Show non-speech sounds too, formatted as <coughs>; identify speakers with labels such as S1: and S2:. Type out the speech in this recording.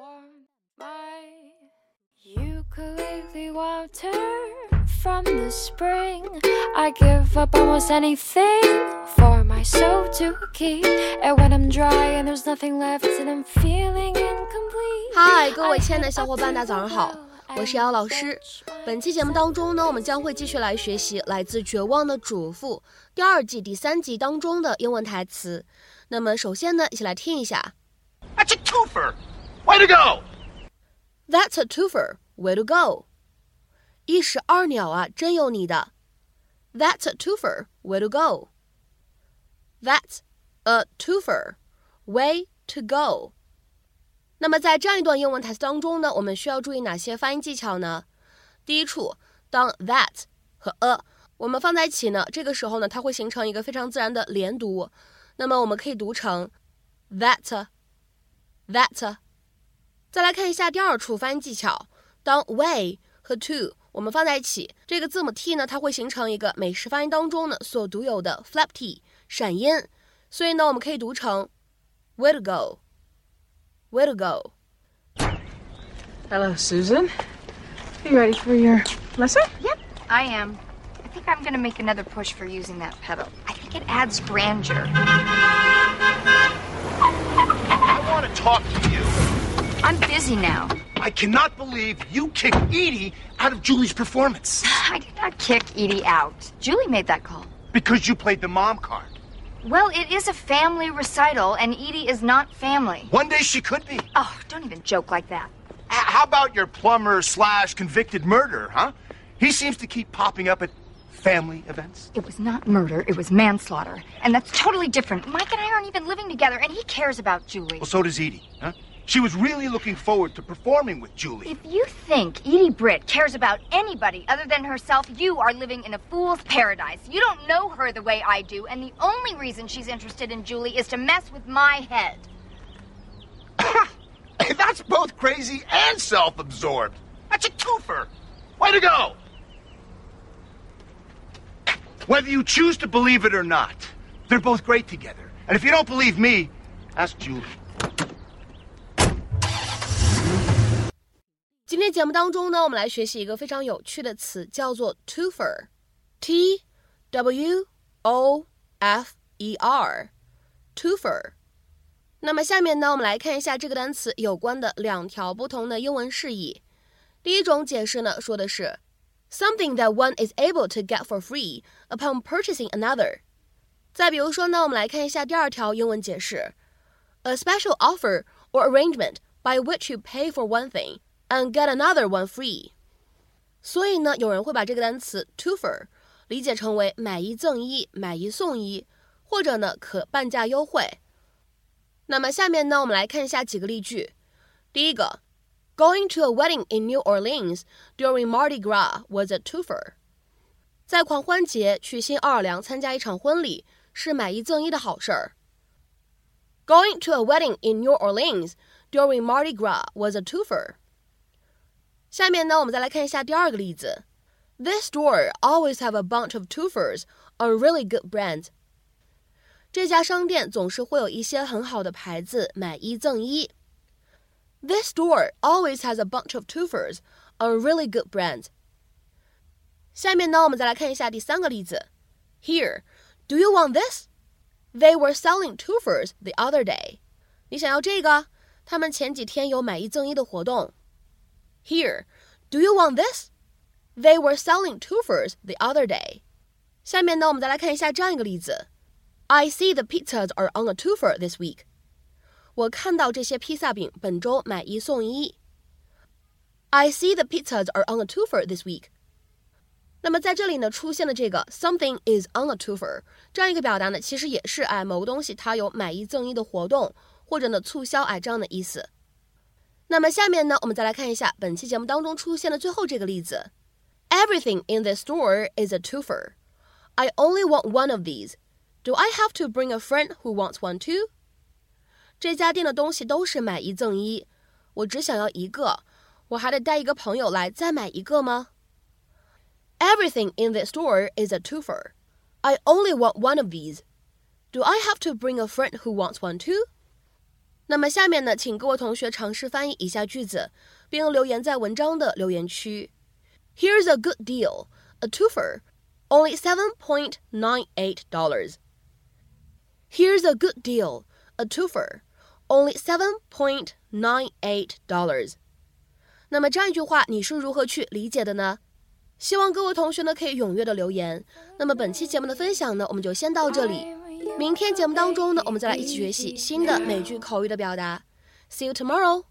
S1: want my ukulele water from the spring. I give up almost anything for my soul to keep. And when I'm dry and there's nothing left and I'm feeling incomplete.
S2: Hi，，各位亲爱的小伙伴，大家早上好，我是姚老师。本期节目当中呢，我们将会继续来学习来自《绝望的主妇》第二季第三集当中的英文台词。那么首先呢，一起来听一下。
S3: That's a twofer. Way to go!
S2: That's a twofer. Way to go！一石二鸟啊，真有你的。That's a twofer. Way to go! That's a twofer. Way to go! 那么在这样一段英文台词当中呢，我们需要注意哪些发音技巧呢？第一处，当 that 和 a 我们放在一起呢，这个时候呢，它会形成一个非常自然的连读。那么我们可以读成 that that。 再来看一下第二处发音技巧，当 way 和 to 我们放在一起，这个字母 t 呢，它会形成一个美式发音当中呢所独有的 flap t 闪音，所以呢，我们可以读成 way to go，way to go。
S4: Hello, Susan. You ready for your lesson?
S5: Yep, I am. I think I'm gonna make another push for using that pedal. I think it adds grandeur.
S3: I want to talk to you.
S5: I'm busy now.
S3: I cannot believe you kicked Edie out of Julie's performance <sighs>
S5: I did not kick Edie out. Julie made that call.
S3: because you played the mom card.
S5: Well, it is a family recital, and Edie is not family.
S3: One day she could be.
S5: Oh, don't even joke like that.
S3: how about your plumber slash convicted murderer, huh? He seems to keep popping up at family events.
S5: It was not murder, it was manslaughter. And that's totally different. Mike and I aren't even living together, and he cares about Julie.
S3: Well, so does Edie, huh? She was really looking forward to performing with Julie.
S5: If you think Edie Britt cares about anybody other than herself, you are living in a fool's paradise. You don't know her the way I do, and the only reason she's interested in Julie is to mess with my head. <coughs>
S3: That's both crazy and self-absorbed. That's a twofer. Way to go! Whether you choose to believe it or not, they're both great together. And if you don't believe me, ask Julie.
S2: 今天节目当中呢，我们来学习一个非常有趣的词，叫做 twofer，T W O F E R，twofer。那么下面呢，我们来看一下这个单词有关的两条不同的英文释义。第一种解释呢，说的是 something that one is able to get for free upon purchasing another。再比如说呢，我们来看一下第二条英文解释，a special offer or arrangement by which you pay for one thing and get another one free。所以呢，有人会把这个单词 twofer 理解成为买一赠一、买一送一，或者呢可半价优惠。那么下面呢，我们来看一下几个例句。第一个，Going to a wedding in New Orleans during Mardi Gras was a twofer。在狂欢节去新奥尔良参加一场婚礼是买一赠一的好事儿。Going to a wedding in New Orleans during Mardi Gras was a twofer。 下面呢，我们再来看一下第二个例子。This store always have a bunch of twofers on really good brands。这家商店总是会有一些很好的牌子，买一赠一。This store always has a bunch of twofers on really good brands。下面呢，我们再来看一下第三个例子。Here, do you want this? They were selling twofers the other day。你想要这个？他们前几天有买一赠一的活动。 Here, do you want this? They were selling twofers the other day. 下面呢，我们再来看一下这样一个例子。I see the pizzas are on a twofer this week. 我看到这些披萨饼本周买一送一。I see the pizzas are on a twofer this week. 那么在这里呢，出现的这个 something is on a twofer 这样一个表达呢，其实也是哎某个东西它有买一赠一的活动，或者呢促销哎这样的意思。 那么下面呢，我们再来看一下本期节目当中出现的最后这个例子：Everything in this store is a twofer. I only want one of these. Do I have to bring a friend who wants one too? 这家店的东西都是买一赠一，我只想要一个，我还得带一个朋友来再买一个吗？Everything in this store is a twofer. I only want one of these. Do I have to bring a friend who wants one too? 那么下面呢，请各位同学尝试翻译以下句子，并留言在文章的留言区。Here's a good deal, a twofer, only seven point nine eight dollars. Here's a good deal, a twofer, only seven point nine eight dollars. 那么这样一句话，你是如何去理解的呢？希望各位同学呢可以踊跃的留言。那么本期节目的分享呢，我们就先到这里。明天节目当中呢，我们再来一起学习新的美剧口语的表达。See you tomorrow.